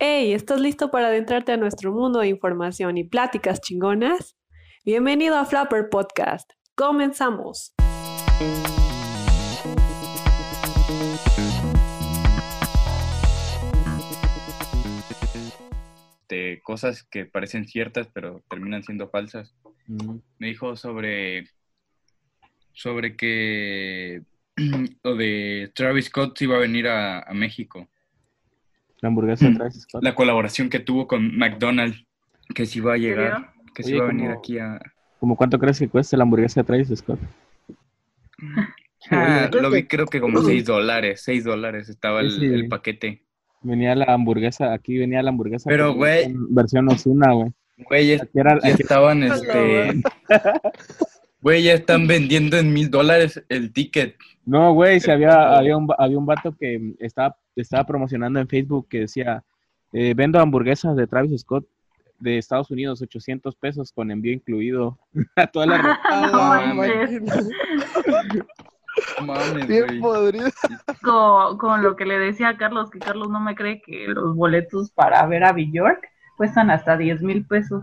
Hey, ¿estás listo para adentrarte a nuestro mundo de información y pláticas chingonas? Bienvenido a Flapper Podcast. Comenzamos. de cosas que parecen ciertas pero terminan siendo falsas. Mm. Me dijo sobre sobre que lo de Travis Scott iba a venir a, a México. La hamburguesa de Travis Scott. La colaboración que tuvo con McDonald's, que sí va a llegar, que Oye, va a venir como- aquí a... ¿Cómo cuánto crees que cuesta la hamburguesa de Travis Scott? Ah, lo vi creo que como 6 dólares, 6 dólares estaba el, Sí, sí. el paquete. Venía la hamburguesa, aquí venía la hamburguesa. Pero, güey. Versión Osuna, güey. Güey, ya, era- estaban, este... Güey, ya están vendiendo en mil dólares el ticket. No, güey, si había, había, un, había un vato que estaba, estaba promocionando en Facebook que decía, eh, vendo hamburguesas de Travis Scott de Estados Unidos, 800 pesos con envío incluido a toda la red. No mames. Bien podrido. con, con lo que le decía a Carlos, que Carlos no me cree que los boletos para ver a Bjork cuestan hasta 10 mil pesos.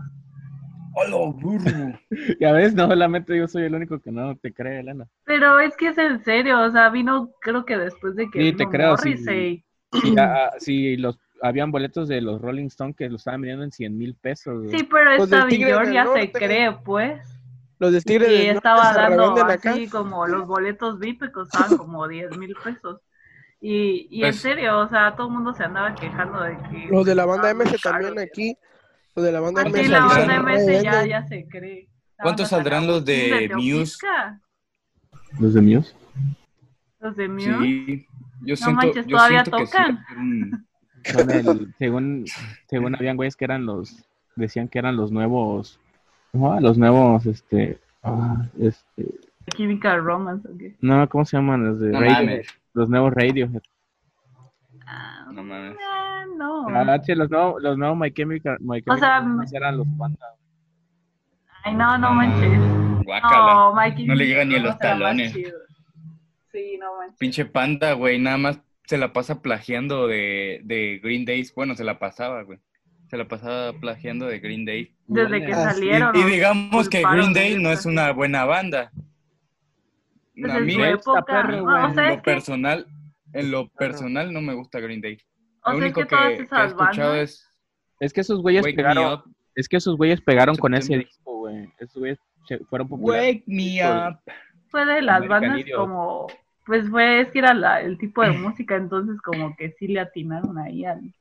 ¡Hola, burro! Ya ves, no, solamente yo soy el único que no te cree, Elena. Pero es que es en serio, o sea, vino creo que después de que Sí, vino te creo. Morrissey. Sí, sí, los, habían boletos de los Rolling Stone que los estaban vendiendo en 100 mil pesos. Sí, pero Los esta del ya se Norte. cree, pues. Los de Tigre Y del Norte estaba se dando así como los boletos VIP costaban como 10 mil pesos. Y, y en Pues- serio, o sea, todo el mundo se andaba quejando de que... Los de la banda MS también aquí. Los de la banda Aquí MS. la ¿Cuántos banda? MS ya, ya se cree. ¿Cuántos saldrán los de Muse? ¿Los de Muse? Los de Muse. Sí, yo No siento, manches, yo ¿todavía siento que sí tocan? Son el, según, según habían güeyes que eran los, decían que eran los nuevos, ¿cómo? los nuevos, este, ah, este, Chemical Romance, ¿o qué? no, ¿cómo se llaman? Los de No Radio, mames. los nuevos radio. Ah, No mames. ah, no. Ah, los nuevos, los nuevos My Chemical, My Chemical sea, Romance eran los panda. Ay, no, no manches. Guácala. No, Mikey. No le llega ni a los más talones. chido. Sí, no manches. Pinche panda, güey, nada más se la pasa plagiando de, de Green Days. Bueno, se la pasaba, güey. Se la pasaba plagiando de Green Day. Desde que Ah. Y, salieron. y digamos que Green Day no es una buena banda. Pues A en mí, en época. perro, no, güey. o sea, lo que, personal, en lo personal no me gusta Green Day. o Lo sea, es único que que, todas que he esas escuchado bandas. es Es que esos güeyes pegaron, es que esos güeyes pegaron con ese disco, güey. Esos güeyes fueron populares. Wake Me Up. Fue de las American bandas Idiot. como, pues fue, es que era la- el tipo de música, entonces como que sí le atinaron ahí al,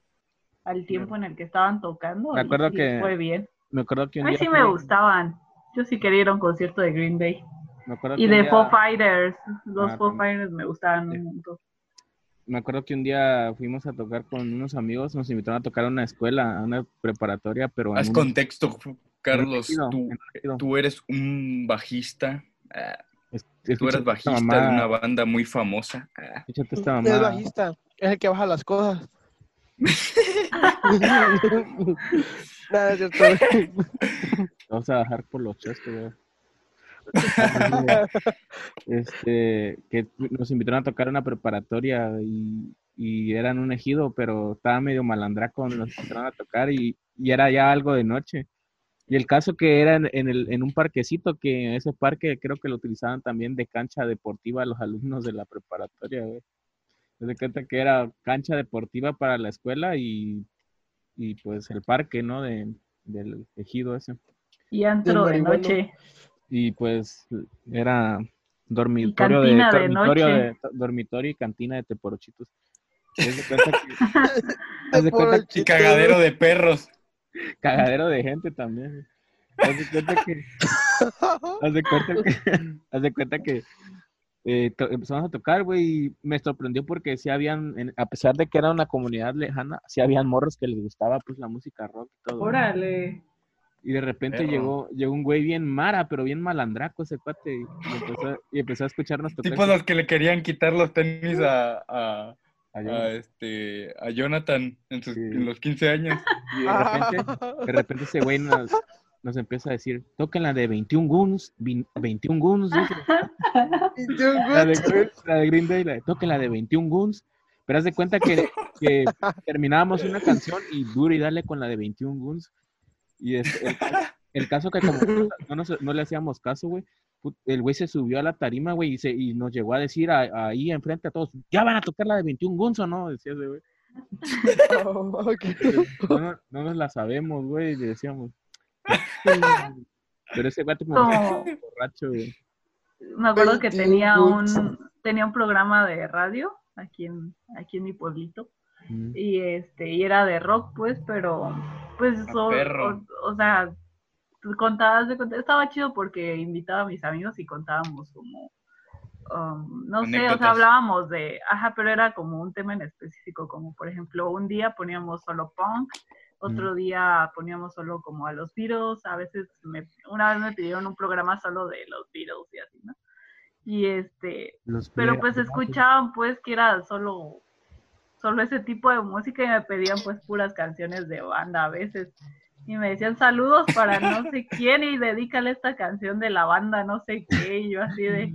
al tiempo en el que estaban tocando. Me acuerdo que fue bien. Me acuerdo que A un mí día sí me gustaban. Yo sí quería ir a un concierto de Green Day. me acuerdo Y que de día- Foo Fighters. Los Ah, Foo. Fighters me gustaban Sí. un montón. Me acuerdo que un día fuimos a tocar con unos amigos, nos invitaron a tocar a una escuela, a una preparatoria, pero Haz un- contexto, Carlos. Tú, tú eres un bajista. Es- Tú esta bajista de una banda muy famosa. ah. escúchate esta Es mamada. bajista. Es el que baja las cosas. Nada, es cierto. Vamos a bajar por los chescos, güey. este, que nos invitaron a tocar una preparatoria y, y eran un ejido, pero estaba medio malandraco, nos invitaron a tocar y, y era ya algo de noche. Y el caso que era en, en el, en un parquecito, que ese parque creo que lo utilizaban también de cancha deportiva los alumnos de la preparatoria, güey. Da cuenta que era cancha deportiva para la escuela y, y pues el parque, ¿no? De, del ejido ese. Y antro de noche. Y pues era dormitorio de, cantina de dormitorio noche. de dormitorio y cantina de teporochitos. De que- de que- Y cagadero de perros. cagadero de gente también. Haz de cuenta que haz de cuenta que haz de cuenta que eh, empezamos a tocar, güey, y me sorprendió porque sí habían, en- a pesar de que era una comunidad lejana, sí habían morros que les gustaba pues la música rock y todo. Órale. Y de repente Perro. llegó, llegó un güey bien mara, pero bien malandraco ese cuate. Y empezó, y empezó a escucharnos tocar. Tipo los que le querían quitar los tenis a, a, A, este, a Jonathan en, sus, Sí. en los 15 años. Y de repente, de repente ese güey nos, nos empieza a decir, toquen la de 21 Guns, vin- 21 Guns. La de, Green- la de Green Day, la de, toquen la de 21 Guns. Pero haz de cuenta que que terminábamos una canción y duro y dale con la de 21 Guns. Y es- el, el caso que como no, nos- no le hacíamos caso, güey, el güey se subió a la tarima, güey, y, se- y nos llegó a decir a- ahí enfrente a todos, ¿ya van a tocar la de 21 Guns o no? Decía ese güey. Oh. No, no, no nos la sabemos, güey, le decíamos. Pero ese güey como borracho, güey. me acuerdo que 21 tenía un, tenía un programa de radio aquí en, aquí en mi pueblito. Mm. y este y era de rock pues pero pues A o, perro. o- o sea contabas de estaba chido porque invitaba a mis amigos y contábamos como um, no sé o sea hablábamos de ajá pero era como un tema en específico como por ejemplo un día poníamos solo punk otro día poníamos solo como a los Beatles a veces me, una vez me pidieron un programa solo de los Beatles y así no y este Los pero pues escuchaban pues que era solo solo ese tipo de música y me pedían pues puras canciones de banda a veces y me decían saludos para no sé quién y dedícale esta canción de la banda no sé qué y yo así de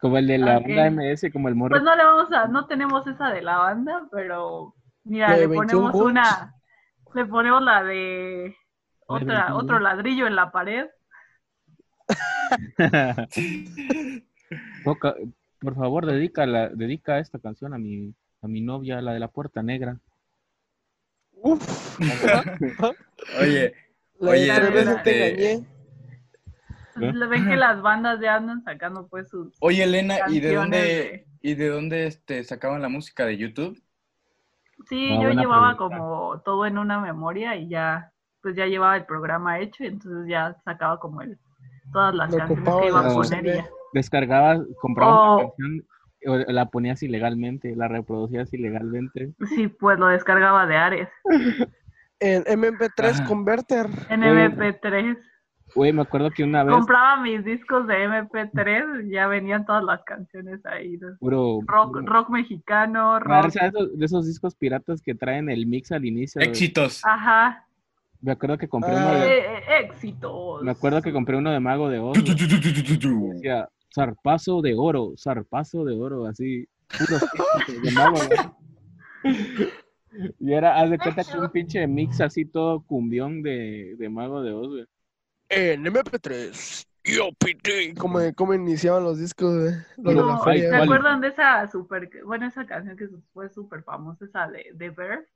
Como el de la Ok. banda MS, como el morro. pues no le vamos a no tenemos esa de la banda pero mira le 21 ponemos una le ponemos la de otra 21 otro ladrillo en la pared por favor, dedica, la, dedica esta canción a mi, a mi novia, la de la puerta negra. Uf. Oye, La Oye, veces te este- engañé. ¿Eh? le ven que las bandas ya andan sacando pues sus oye Elena, ¿y de dónde, de- y de dónde este, sacaban la música de YouTube? Sí, Ah, yo llevaba pregunta. como todo en una memoria y ya, pues ya llevaba el programa hecho y entonces ya sacaba como el, todas las Lo canciones que iba a de poner y ya. Descargabas, comprabas Oh. una canción, la ponías ilegalmente, la reproducías ilegalmente. Sí, pues lo descargaba de Ares, En MP3 Ajá. Converter. en Eh, MP3. Güey, me acuerdo que una vez, Compraba mis discos de MP3, ya venían todas las canciones ahí. ¿no? puro... Rock, puro- rock mexicano, Ah, rock. o sea, esos- de esos discos piratas que traen el mix al inicio. Éxitos. Ajá, Me acuerdo que compré Ah. uno de, eh, eh, éxitos. me acuerdo que compré uno de Mago de Oz. Tu, tu, güey. tu, tu, tu, tu, tu. Decía, zarpazo de oro, zarpazo de oro, así, éxitos de Mago. Y era, haz de cuenta que un pinche mix así todo cumbión de, de Mago de Oz, güey. En MP3. Yo, PT. ¿Cómo, cómo iniciaban los discos, güey? Los de la ¿Se feria. ¿cuál? acuerdan de esa super, bueno, esa canción que fue súper famosa, esa de, de Verve,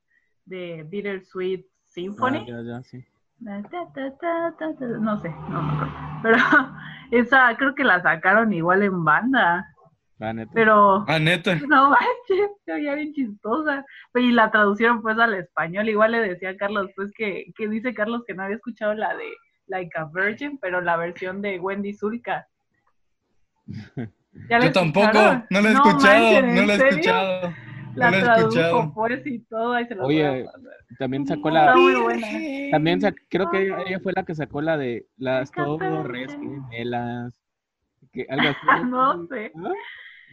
de Bittersweet Symphony? Ah, ya, ya, sí. No sé, no me acuerdo. Pero esa creo que la sacaron igual en banda, La neta. pero Ah, neta. no manches, se oía bien chistosa. Y la traducieron pues al español, igual le decía a Carlos, pues que, que dice Carlos que no había escuchado la de Like a Virgin, pero la versión de Wendy Zulka. ¿Ya la Yo tampoco, no lo he No escuchado, no ¿en lo he serio? escuchado. La no tradujo pues y todo, ahí se lo Oye. También sacó Está la, muy buena. también sac- creo que ella, fue la que sacó la de las torres virgin. gemelas, que algo así. No sé. ¿Ah?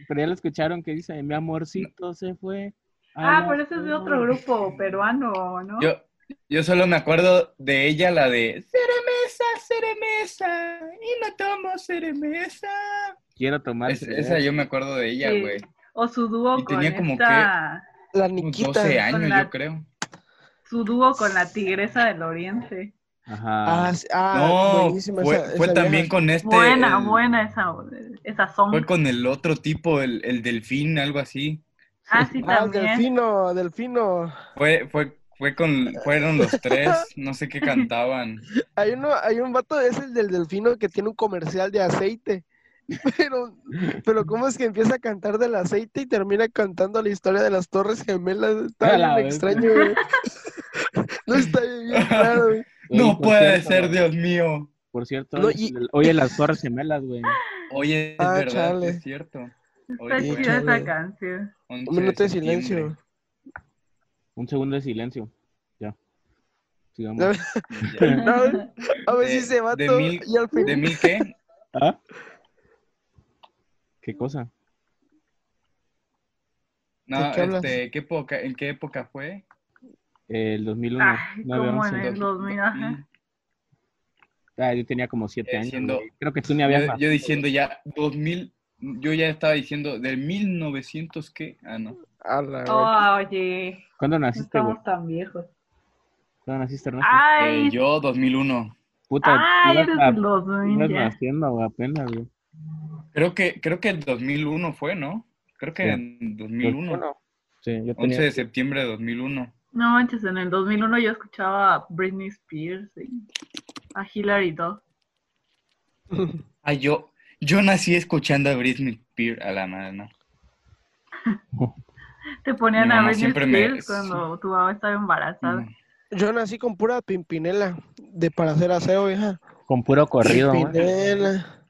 Pero ya lo escucharon que dice, mi amorcito se fue. Ah, pero ese es de otro torres". grupo peruano, ¿no? Yo, yo solo me acuerdo de ella, la de Ceremesa, Ceremesa, y no tomo Ceremesa. Quiero tomar. Es- esa yo me acuerdo de ella, Sí. O su dúo Y con tenía como esta... La Como Niquita. 12 años, Con la- yo creo. Su dúo con la tigresa del oriente. Ajá. Ah, ah, No, buenísima fue, esa- fue esa también vieja. con este. buena, el- buena esa, esa song. Fue con el otro tipo, el, el delfín, algo así. Ah, sí, Ah, también. Delfino, Delfino. Fue, fue, fue con, fueron los tres, no sé qué cantaban. Hay uno, hay un vato, es el del Delfino que tiene un comercial de aceite. Pero, pero ¿cómo es que empieza a cantar del aceite y termina cantando la historia de las Torres Gemelas? Está bien vez. extraño, güey. No está bien raro, güey. Oye, No puede cierto, ser, Dios mío. Por cierto, No, oye, y- oye, las torres gemelas, güey. Oye, es Ah, verdad, chale. es cierto. Está Hoy fue chida esa canción. 11 Un minuto de silencio. Un segundo de silencio. Ya. Sigamos. No, a ver si se va de todo. mil-. ¿De mil qué? ¿Ah? ¿Qué cosa? No, ¿De qué este, ¿qué época, ¿en qué época fue? El 2001. Ay, 9, como 11. en el 2000, ajá. Ah, yo tenía como 7 Eh, años. siendo- güey. Creo que tú ni habías Yo, yo diciendo ya 2000, yo ya estaba diciendo del 1900 qué? Ah, no. La Oye, ¿Cuándo naciste, estamos tan viejos. ¿Cuándo naciste, Ernesto? Ay, Eh, yo 2001. Puta, ay, eres los ibas ya. naciendo, apenas, güey. Creo que, creo que el 2001 fue, ¿no? Creo que Sí. en 2001. Bueno, Sí, yo 11 tenía... de septiembre de 2001. No manches, en el 2001 yo escuchaba a Britney Spears y a Hilary Duff. Ah, yo, yo nací escuchando a Britney Spears a la madre, ¿no? Te ponían a Britney me- Spears cuando tu mamá estaba embarazada. Mm. Yo nací con pura pimpinela de para hacer aseo, hija. Con puro corrido. Pimpinela.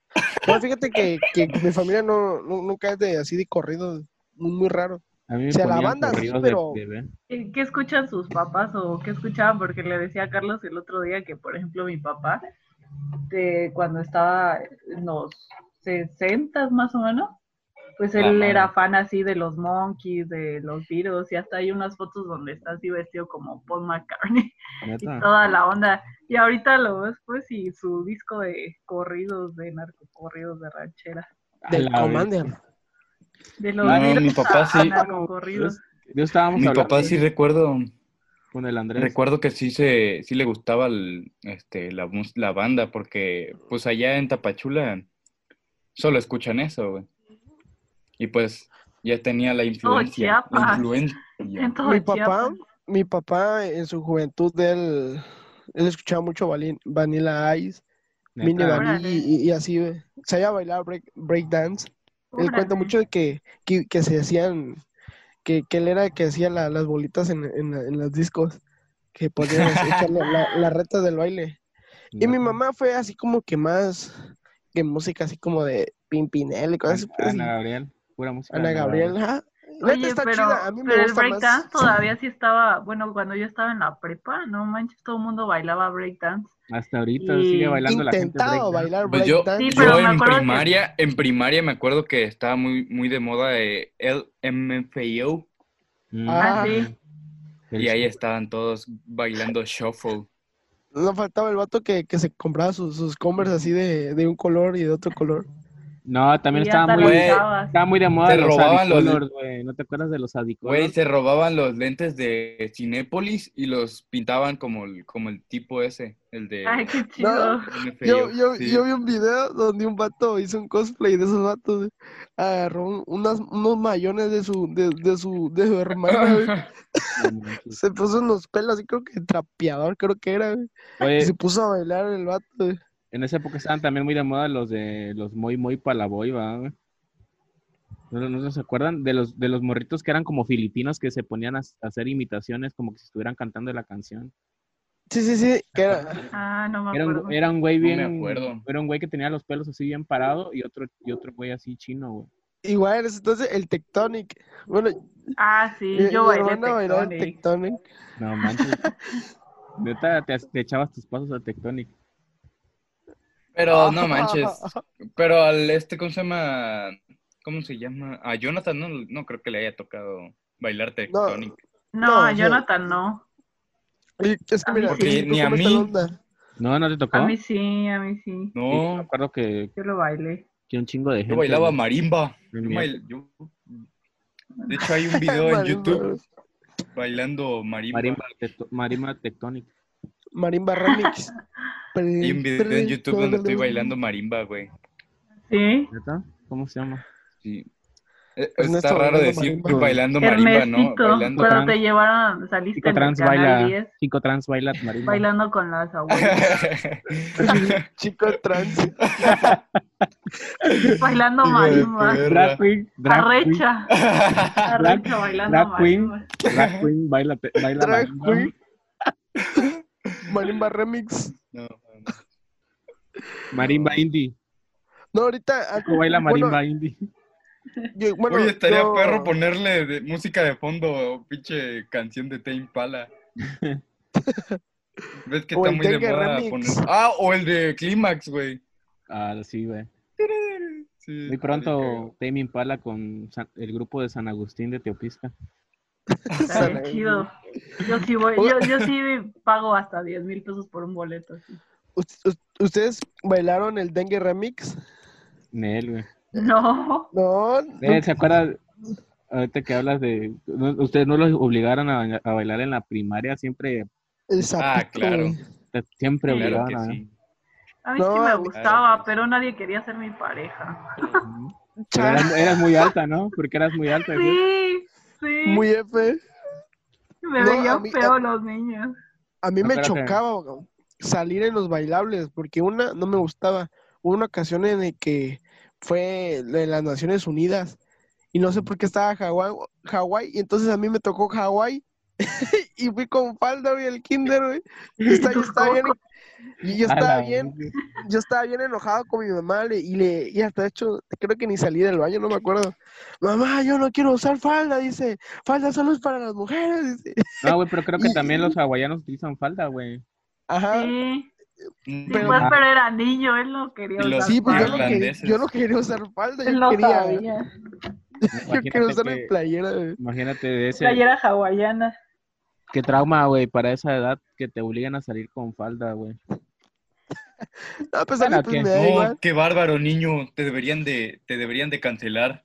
No, fíjate que, que mi familia no, no- nunca es de así de corrido, muy, muy raro. A mí me O sea, la banda sí, de pero-. ¿Qué, qué escuchan sus papás o qué escuchaban? Porque le decía a Carlos el otro día que, por ejemplo, mi papá, de cuando estaba en los 60 más o menos, pues él era fan así de los Monkeys, de los Beatles, y hasta hay unas fotos donde está así vestido como Paul McCartney y toda la onda. Y ahorita lo ves, pues, y su disco de corridos, de narcocorridos, de ranchera. Del la Commander. De los No, Beatles mi papá sí. narcocorridos. vez. Yo estábamos Mi hablando papá sí recuerdo, con el Andrés. recuerdo que sí se, sí le gustaba el- este, la, la banda, porque pues allá en Tapachula solo escuchan eso, güey. Y pues ya tenía la influencia. Mi papá, mi papá en su juventud, él, él escuchaba mucho Vanilla Ice, Neta. Mini. Vanilla y, y así, güey. Sabía bailar break, breakdance. Él cuenta mucho de que, que, que se hacían, que, que él era el que hacía la- las bolitas en, en, en los discos, que podían echarle la, la reta del baile. Y mi mamá fue así como que más, que música así como de Pimpinel y cosas así. Ana Gabriel, pura música. Ana Gabriel, ajá. Neta Oye, está pero, chida, a mí me pero el gusta breakdance más. todavía sí estaba, bueno, cuando yo estaba en la prepa, no manches, todo el mundo bailaba breakdance. Hasta ahorita Y- sigue bailando la gente. Intentado breakdance. bailar Pues yo, breakdance. Sí, pero yo me en que- primaria, en primaria me acuerdo que estaba muy, muy de moda eh, el MFAO Mm. Ah, sí. El- y ahí estaban todos bailando shuffle. No faltaba el vato que, que se compraba sus, sus Converse así de, de un color y de otro color. No, también estaba muy, estaba muy de moda Se los robaban los- adicolors, güey. ¿No te acuerdas de los adicolors? Güey, se robaban los lentes de Cinépolis y los pintaban como el, como el tipo ese, el de Ay, qué chido. Yo, yo, sí. yo vi un video donde un vato hizo un cosplay de esos vatos. Agarró un- unas, unos mayones de su, de, de su, de su hermana. Se puso en los pelos, así creo que trapeador, creo que era, güey. Y se puso a bailar el vato, güey. En esa época estaban también muy de moda los de los muy muy palaboy, ¿va? ¿No, no se acuerdan de los de los morritos que eran como filipinos que se ponían a, a hacer imitaciones como que si estuvieran cantando la canción? Sí, sí, sí, que era. Ah, no me Era acuerdo. un, era un güey No me bien, acuerdo. era un güey que tenía los pelos así bien parado y otro y otro güey así chino, güey. Igual en ese entonces el Tectonic. Bueno, Ah, sí, mi, yo mi bailé bailaba el Tectonic. Tectonic. No manches. Neta, te, te echabas tus pasos a Tectonic. Pero no manches. Pero al este, ¿cómo se llama? ¿Cómo se llama? A Jonathan no, no creo que le haya tocado bailar Tectonic. No, No, a Jonathan no. Y Es que mira. Porque ni a mí. No, no te tocó. A mí sí, a mí sí. Sí, me No, acuerdo que, Yo lo bailé. que un chingo de gente. yo bailaba marimba. Yo bail- yo- De hecho, hay un video en. YouTube bailando marimba. Marimba, tecto- marimba Tectonic. Marimba Remix. Hay un video en YouTube donde estoy bailando marimba, güey. ¿Sí? ¿Cómo se llama? Sí. Ernesto Está raro decir marimba. bailando marimba, ¿no? Bailando. cuando trans. te llevaron, saliste Chico en el trans canal baila, 10, chico trans baila marimba. bailando con las abuelas, Chico trans. bailando marimba. Drag queen, drag arrecha, arrecha bailando drag queen. marimba. drag queen baila, baila Drag marimba. queen. Marimba Remix. No, Marimba indie. No, ahorita. ah, ¿Cómo baila bueno, marimba indie? yo- bueno, Oye, estaría yo- perro ponerle de- música de fondo, pinche canción de Tame Pala. ¿Ves que O está muy de moda poner? Ah, o el de Clímax, güey. Ah, sí, güey. Sí, Muy pronto Tame Impala con San- el grupo de San Agustín de Teopisca. Está bien chido. Yo sí voy, yo, yo sí pago hasta 10 mil pesos por un boleto. sí. ¿Ust- ust- ¿Ustedes bailaron el Dengue Remix? Nel, güey. No, No, Eh, ¿Se acuerda? ahorita que hablas de, no- ustedes no los obligaron a, a bailar en la primaria, siempre, El sapito, Ah, claro. güey. siempre Sí. Claro obligaban que a. sí. A mí No, sí me gustaba, que pero nadie quería ser mi pareja. Eras, eras muy alta, ¿no? Porque eras muy alta. ¿sí? Sí, sí. Muy F. me No, veían a mí- feo los niños. A mí No, me chocaba güey, salir en los bailables, porque una no me gustaba. Hubo una ocasión en la que fue de las Naciones Unidas y no sé por qué estaba Hawái, Hawái y entonces a mí me tocó Hawái y fui con falda, güey, el kinder, güey. Y está- yo estaba bien, y yo estaba bien, yo estaba bien enojado con mi mamá le- y le y hasta de hecho creo que ni salí del baño, no me acuerdo. Mamá, yo no quiero usar falda, dice. Falda solo es para las mujeres, dice. No, güey, pero creo que Y- también los hawaianos utilizan falda, güey. Ajá. Sí, sí, Pero- pues, pero era niño, él no quería Y los- usar Sí, pues yo no, quería, yo no quería usar falda, Él yo no quería, sabía. yo quería usar que- mi playera. güey. Imagínate de ese, Playera hawaiana. qué trauma, güey, para esa edad que te obligan a salir con falda, güey. No, pues Bueno, pues, No, qué bárbaro, niño. Te deberían de, te deberían de cancelar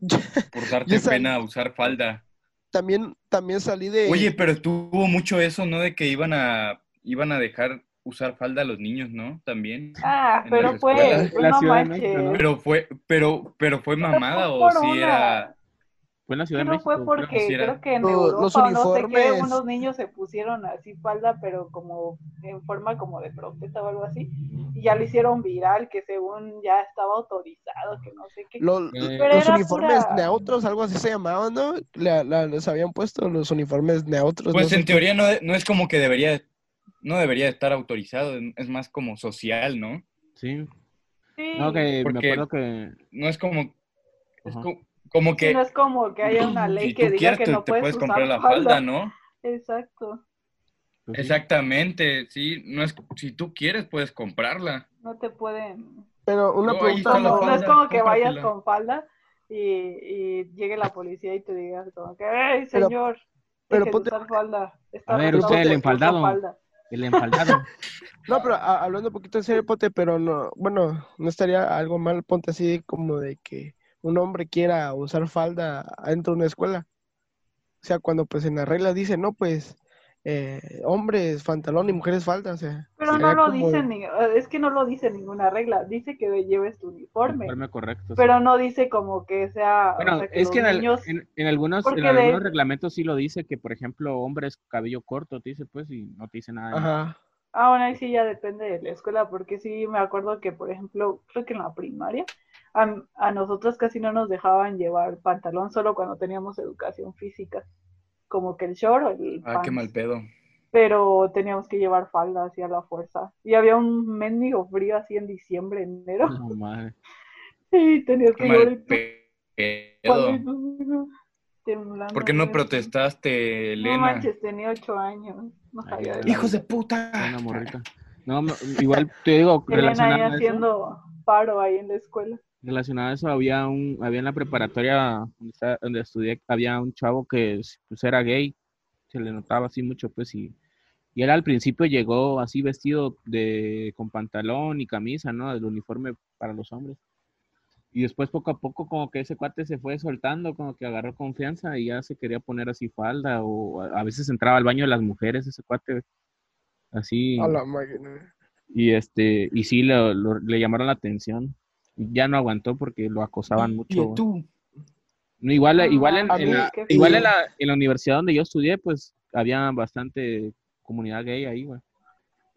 por darte pena usar falda. También, también salí de... Oye, pero estuvo mucho eso, ¿no? De que iban a, iban a dejar usar falda a los niños, ¿no? También. Ah, pero fue, no de México. ¿no? Pero fue, pero, pero fue mamada o por si una- era. Fue en la Ciudad de Pero México. fue creo. porque sí era. creo que en Los- Europa los o no sé qué, uniformes. unos niños se pusieron así falda, pero como en forma como de protesta o algo así, y ya lo hicieron viral, que según ya estaba autorizado, que no sé qué. Lo- Eh, Pero los uniformes pura- neutros, algo así se llamaban, ¿no? La- la- les habían puesto los uniformes neutros. Pues no en qué. teoría no, no es como que debería, no debería estar autorizado, es más como social, ¿no? Sí. Sí, No, que me Porque- acuerdo que. No es como, es como, sí, que no es como que haya una ley si que tú diga quieres que no te puedes, puedes usar comprar la falda, ¿no? Exacto, pues. Exactamente, sí, no es, si tú quieres puedes comprarla. no te pueden... Pero una No, pregunta, Como- no es como que vayas con falda y, y llegue la policía y te diga como que, Pero- señor, pero de ponte- usar falda. Está A ver, usted, el enfaldado. falda". El enfaldado. No, pero hablando un poquito en serio, Pote, pero no, bueno, no estaría algo mal, ponte así como de que un hombre quiera usar falda dentro de una escuela. O sea, cuando pues en la regla dice, no, pues, eh, hombres pantalón y mujeres falda, o sea. Pero no lo como- dice, ni- es que no lo dice ninguna regla, dice que lleves tu uniforme, correcto. sí. pero no dice como que sea, o Bueno, sea, que es que en, niños, en- en algunos, en de- algunos reglamentos sí lo dice que, por ejemplo, hombres cabello corto, te dice pues, y no te dice nada. Ajá. ah, bueno, ahí sí ya depende de la escuela, porque sí me acuerdo que, por ejemplo, creo que en la primaria, a, a nosotros casi no nos dejaban llevar pantalón solo cuando teníamos educación física, como que el short o el Ah, qué pants. mal pedo. pero teníamos que llevar falda así a la fuerza. Y había un mendigo frío así en diciembre, enero. No, madre. Y tenías Qué que llevar pedo. temblando. ¿Por qué no protestaste, No Elena? manches, tenía ocho años. No sabía ay. Hijos de puta. Una morrita. No, no, igual te digo, Elena ahí relacionado a eso, haciendo paro ahí en la escuela. Relacionado a eso, había un, había en la preparatoria donde, está- donde estudié, había un chavo que pues era gay, se le notaba así mucho, pues, y, y él al principio llegó así vestido de, con pantalón y camisa, ¿no? El uniforme para los hombres. Y después poco a poco como que ese cuate se fue soltando, como que agarró confianza y ya se quería poner así falda o a a veces entraba al baño de las mujeres ese cuate así A la máquina. y este y sí lo- lo- le llamaron la atención. Ya no aguantó porque lo acosaban mucho. ¿Y tú? No, igual, No igual, en, la, igual en, la, en la universidad donde yo estudié, pues había bastante comunidad gay ahí, güey.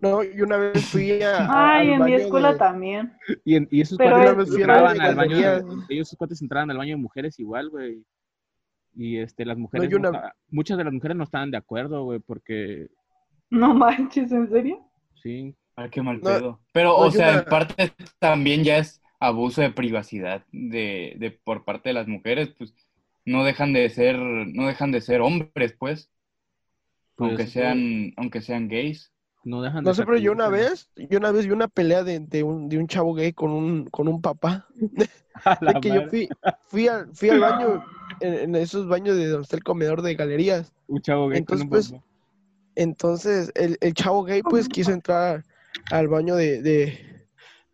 No, y una vez fui a, Ay, en mi escuela de- también. Y, en- y esos Pero cuates es- entraban al baño, de- ellos esos cuates entraban al baño de mujeres igual, güey. Y este, las mujeres, yo no una- esta- muchas de las mujeres no estaban de acuerdo, güey, porque No manches, ¿en serio? sí, Ah, qué mal No, pedo. Pero, no, o yo sea, una- en parte también ya es abuso de privacidad de, de por parte de las mujeres, pues no dejan de ser, no dejan de ser hombres, pues, Pues, aunque sean, aunque sean gays. no dejan de No sé, pero yo una vez, yo una vez vi una pelea de, de un, de un chavo gay con un, con un papá. De que yo fui, fui, al, fui al baño, en, en esos baños de donde está el comedor de galerías. Un chavo gay con Entonces, un pues, papá. Entonces, el, el chavo gay, pues, quiso entrar al baño de,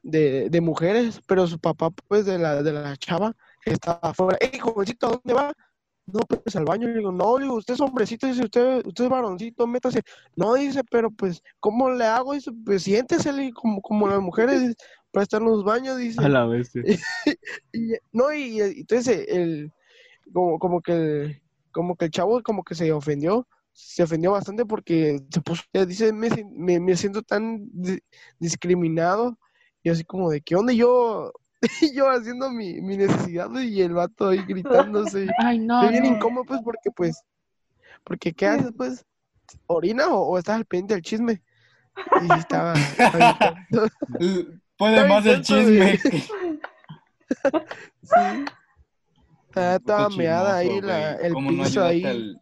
de, de, mujeres, pero su papá, pues, de la, de la chava, estaba afuera. ¡Ey, jovencito, ¿a dónde va? no, pues al baño. Le digo, no, digo, usted es hombrecito, dice, usted, usted es varoncito, métase. No, dice, pero pues, ¿cómo le hago? Dice, pues siéntese, como, como las mujeres, dice, para estar en los baños, dice. A la vez. sí. Y, no, y, y entonces el, como, como que el, como que el chavo como que se ofendió, se ofendió bastante porque se puso, dice, me, me, me siento tan di- discriminado, y así como de, ¿qué onda? Y yo, yo haciendo mi, mi necesidad y el vato ahí gritándose. Ay, no. Fue bien incómodo, pues, porque, pues, porque, ¿qué haces, pues? ¿Orina o, o estás al pendiente del chisme? Y estaba, estaba. Puede Está más el chisme. Sí. Estaba toda meada ahí, la, el ¿Cómo no piso ayudaste ahí. al-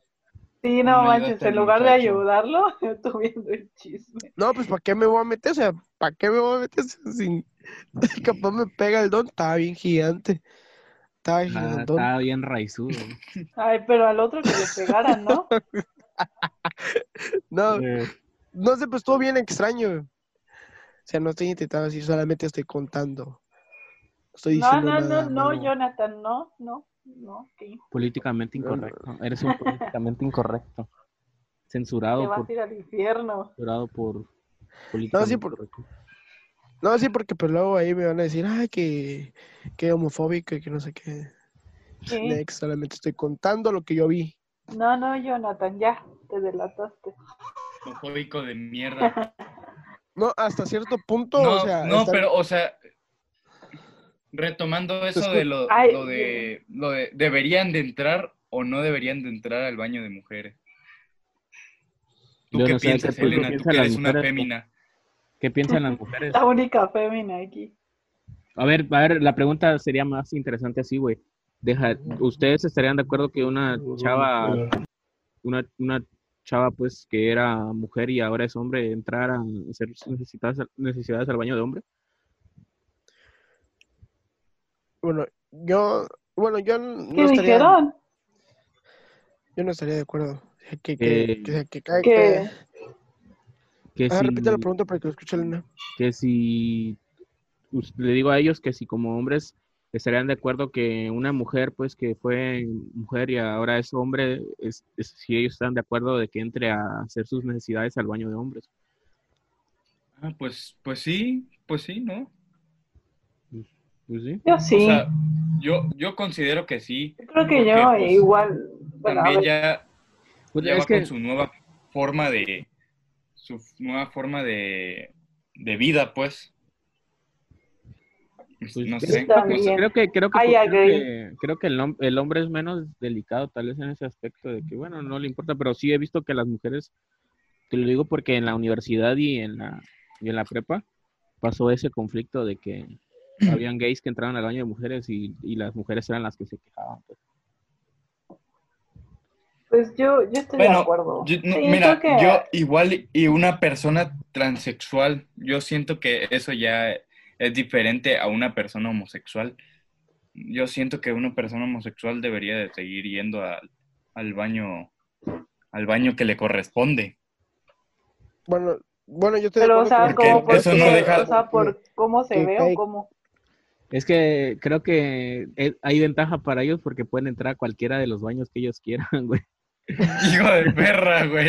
Sí, No no manches, en lugar de ayudarlo, estuve viendo el chisme. No, pues, ¿para qué me voy a meter? O sea, ¿para qué me voy a meter sin... Capaz me pega el don, estaba bien gigante. Estaba Ah, gigantón. estaba bien raizudo. Ay, pero al otro que le pegaran, ¿no? No, Eh, no sé, pues estuvo bien extraño. O sea, no estoy intentando así, solamente estoy contando. No Estoy No, diciendo no, nada no, no, malo. Jonathan, no, no, no, ¿qué? políticamente incorrecto. Eres un políticamente incorrecto. Censurado Te vas por, a ir al infierno. censurado por políticamente por- incorrecto. No, sí, porque pues luego ahí me van a decir, ay, que, que homofóbico y que no sé qué. Next, solamente estoy contando lo que yo vi. No, no, Jonathan, ya, te delataste. Homofóbico de mierda. No, hasta cierto punto, No, o sea, no, está- pero, o sea, retomando eso de lo, Ay, lo de, lo de, ¿deberían de entrar o no deberían de entrar al baño de mujeres? ¿Tú Yo qué no piensas, ¿qué- qué Elena? Tú piensan que las eres una fémina. ¿Qué piensan las mujeres? La única fémina aquí. A ver, a ver, la pregunta sería más interesante así, güey. Deja, ¿ustedes estarían de acuerdo que una chava, una, una chava, pues, que era mujer y ahora es hombre, entrara a hacer sus necesidades, necesidades al baño de hombre? Bueno, yo, bueno, yo no ¿Qué estaría, dijeron? yo no estaría de acuerdo. Que, que, Eh, que, que, Que Que Ah, si, repite la pregunta para que lo escuche Elena. que si, le digo a ellos que si como hombres estarían de acuerdo que una mujer, pues, que fue mujer y ahora es hombre, es, es- si ellos están de acuerdo de que entre a hacer sus necesidades al baño de hombres. Ah, pues, pues sí, pues sí, ¿no? Pues sí. yo sí. O sea, yo, yo considero que sí. Yo creo que yo pues, igual. Bueno, También ya, Pues ya es va que- con su nueva forma de, su nueva forma de, de vida, pues. Pues, no creo- sé. Creo que, creo que, creo que, creo que el, el hombre es menos delicado tal vez en ese aspecto de que, bueno, no le importa, pero sí he visto que las mujeres, te lo digo porque en la universidad y en la, y en la prepa pasó ese conflicto de que habían gays que entraban al baño de mujeres y, y las mujeres eran las que se quejaban. pues. pues yo, yo estoy de acuerdo. yo- no, Sí, mira, que- yo igual y una persona transexual, yo siento que eso ya es diferente a una persona homosexual. Yo siento que una persona homosexual debería de seguir yendo al, al baño, al baño que le corresponde. Bueno, bueno, yo de Pero, o sea, como por eso no deja- o sea, por cómo se ve o cómo. Es que creo que eh, hay ventaja para ellos porque pueden entrar a cualquiera de los baños que ellos quieran, güey. Hijo de perra, güey.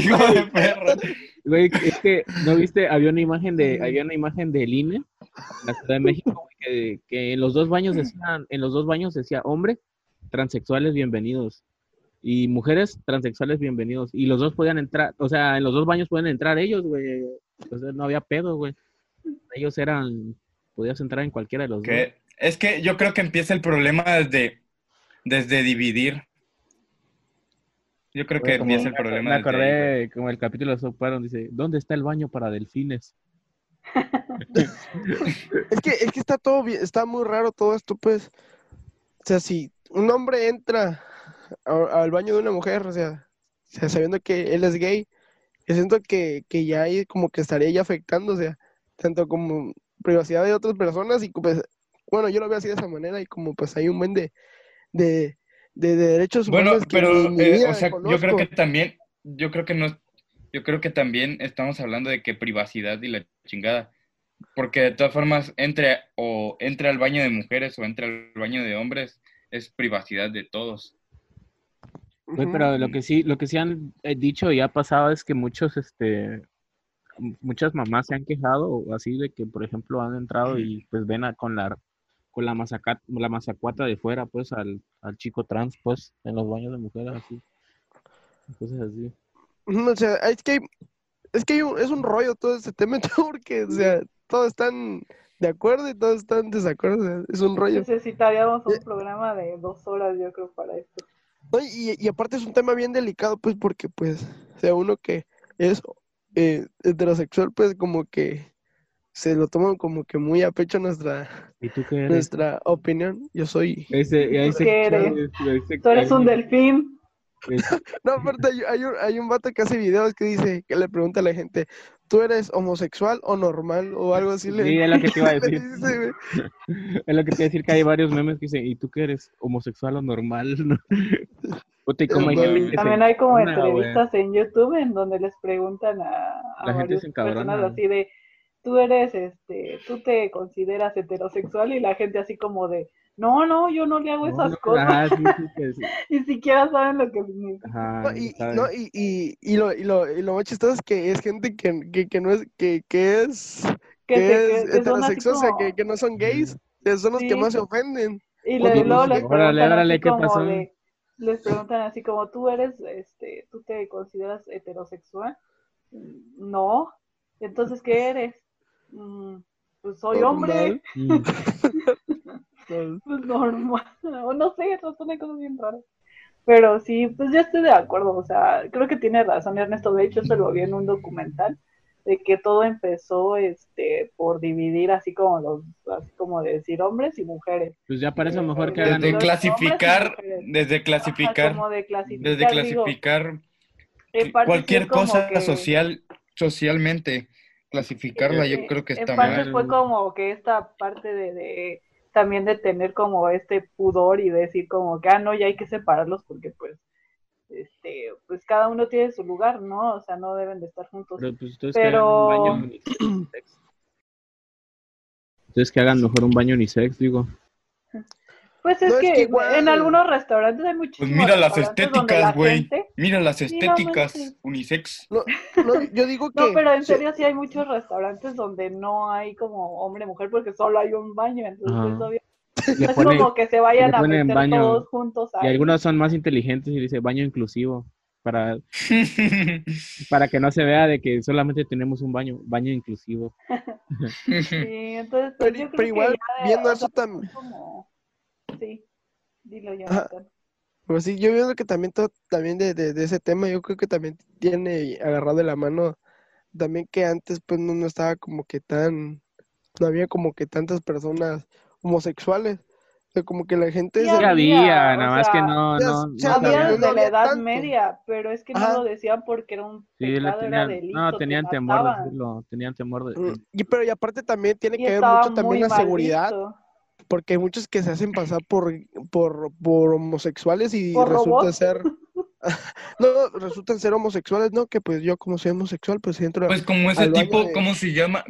Hijo de perra. Güey, es que, ¿no viste? Había una imagen de, había una imagen del INE, en la Ciudad de México, güey, que, que en los dos baños decían, en los dos baños decía hombre, transexuales bienvenidos. Y mujeres transexuales bienvenidos. Y los dos podían entrar, o sea, en los dos baños pueden entrar ellos, güey. Entonces no había pedo, güey. Ellos eran, podías entrar en cualquiera de los dos. Es que yo creo que empieza el problema desde, desde dividir. Yo creo que empieza el problema Me desde acordé como el capítulo de donde dice, ¿dónde está el baño para delfines? Es que, es que está todo bien, está muy raro todo esto, pues. O sea, si un hombre entra a- al baño de una mujer, o sea, o sea, sabiendo que él es gay, yo siento que, que ya ahí como que estaría ya afectando, o sea, tanto como privacidad de otras personas y pues, bueno, yo lo veo así de esa manera y como pues hay un buen de, de, de, de derechos Bueno, humanos que pero, ni en mi eh, o sea, yo creo que también, yo creo que no, yo creo que también estamos hablando de que privacidad y la chingada. Porque de todas formas, entre o entre al baño de mujeres o entre al baño de hombres, es privacidad de todos. Pero lo que sí, lo que sí han eh, dicho y ha pasado es que muchos, este, muchas mamás se han quejado así de que, por ejemplo, han entrado y pues ven a- con la, con la la mazacuata de fuera, pues, al, al chico trans, pues, en los baños de mujeres, así. Cosas así. O sea, es que, hay- es que hay un- es un rollo todo este tema, porque, o sea, todos están de acuerdo y todos están en desacuerdo, o sea, es un rollo. Necesitaríamos un programa de dos horas, yo creo, para esto. No, y, y aparte es un tema bien delicado, pues, porque, pues, o sea, uno que es eh, heterosexual, pues, como que se lo toman como que muy a pecho nuestra, ¿Y tú qué eres? nuestra opinión. Yo soy... Ese, y ahí ¿Tú se- qué eres? Tú eres un delfín. No, aparte hay, hay un, hay un vato que hace videos que dice, que le pregunta a la gente, ¿tú eres homosexual o normal? O algo así. le- Sí, es lo que te iba a decir. Es lo que te iba a decir que hay varios memes que dicen, ¿y tú qué eres? ¿Homosexual o normal? Puta, y como hay gente que se También hay como entrevistas en YouTube en donde les preguntan a, a La gente varias se encabrona. personas así de, tú eres, este, tú te consideras heterosexual y la gente así como de, no, no, yo no le hago No, esas no, cosas, ajá, sí, sí, que sí. ni siquiera saben lo que significa. Ajá, No, y, no, y, y, y lo, y, lo, y lo más chistoso es que es gente que, que, que no es, que, que es, Que, que es heterosexual, o sea, como- que, que no son gays, que son los que más se ofenden. Y luego les órale, preguntan órale, ¿qué pasó? de, les preguntan así como, ¿tú eres, este, tú te consideras heterosexual? "Mm, No. Entonces, ¿qué eres? "Mm, Pues soy hombre. Pues normal. O no sé, responde cosas bien raras. Pero sí, pues yo estoy de acuerdo. O sea, creo que tiene razón Ernesto. De hecho, se lo vi en un documental de que todo empezó este por dividir así como los, así como de decir hombres y mujeres. Pues ya para eso mejor que Desde hagan Desde Los clasificar, desde Ajá, clasificar, como de clasificar. desde clasificar en cualquier cosa que- social, socialmente, clasificarla, yo eh, creo que en está parte mal. fue como que esta parte de, de también de tener como este pudor y decir como que ah no ya hay que separarlos porque pues este pues cada uno tiene su lugar no o sea no deben de estar juntos Pero pues ustedes Pero- que hagan un baño unisex. Ustedes que hagan mejor un baño unisex, digo. pues es No, es que, igual- en algunos restaurantes hay Pues muchísimos mira las la estéticas, güey. gente- Mira las Sí, no estéticas unisex. No, no, yo digo que... no pero en serio sí hay muchos restaurantes donde no hay como hombre mujer porque solo hay un baño entonces es obvio Es como que se vayan a meter baño. todos juntos y algunos son más inteligentes y dice baño inclusivo. Para, para que no se vea de que solamente tenemos un baño, baño inclusivo. Sí, entonces, pues, Pero- yo creo pero igual, que ya, viendo o eso sea, tam- es como... Sí, dilo. Jonathan. Pues sí, yo viendo que también todo, también de, de, de ese tema, yo creo que también tiene agarrado de la mano, también que antes pues no, no estaba como que tan, no había como que tantas personas homosexuales, o sea, como que la gente Sí se- había, había, o nada más que no, ya- no, Había desde no la Edad tanto. Media, pero es que no Ajá. lo decían porque era un Sí, le pecado, era tenían, delito, no, te tenían temor de decirlo, tenían temor de... Mm, y pero y aparte también tiene Y que ver mucho también la seguridad, visto. porque hay muchos que se hacen pasar por, por, por homosexuales y ¿Por resulta ser, no, resultan ser homosexuales, ¿no? Que pues yo como soy homosexual, pues entro Pues como ese tipo, de- ¿cómo se llama?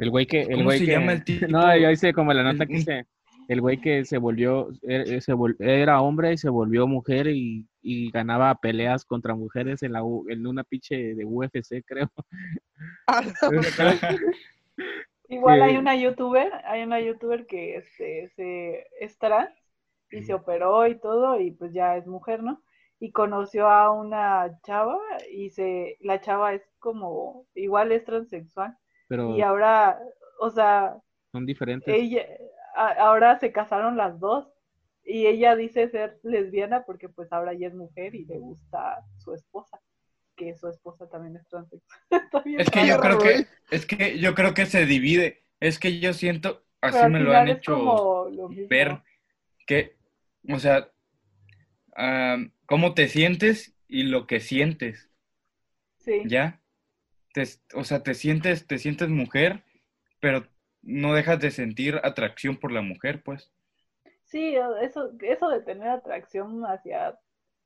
El güey que, el ¿Cómo güey se que, llama el tipo? no, yo hice como la nota El- que dice, el güey que se volvió, eh, se vol- era hombre y se volvió mujer y, y ganaba peleas contra mujeres en la U- en una pinche de UFC, creo. Ah, Igual Sí. hay una youtuber, hay una youtuber que este, se, es trans y se operó y todo y pues ya es mujer, ¿no? Y conoció a una chava y se, la chava es como, igual es transexual Pero y ahora, o sea, son diferentes. ella, a- ahora se casaron las dos y ella dice ser lesbiana porque pues ahora ella es mujer y le gusta su esposa, que su esposa también es transexual. Es que yo creo que, es que yo creo que se divide. Es que yo siento, así me lo han hecho lo ver, que, o sea, ah, cómo te sientes y lo que sientes, Sí. ¿ya? Te- o sea, te sientes, te sientes mujer, pero no dejas de sentir atracción por la mujer, pues. Sí, eso, eso de tener atracción hacia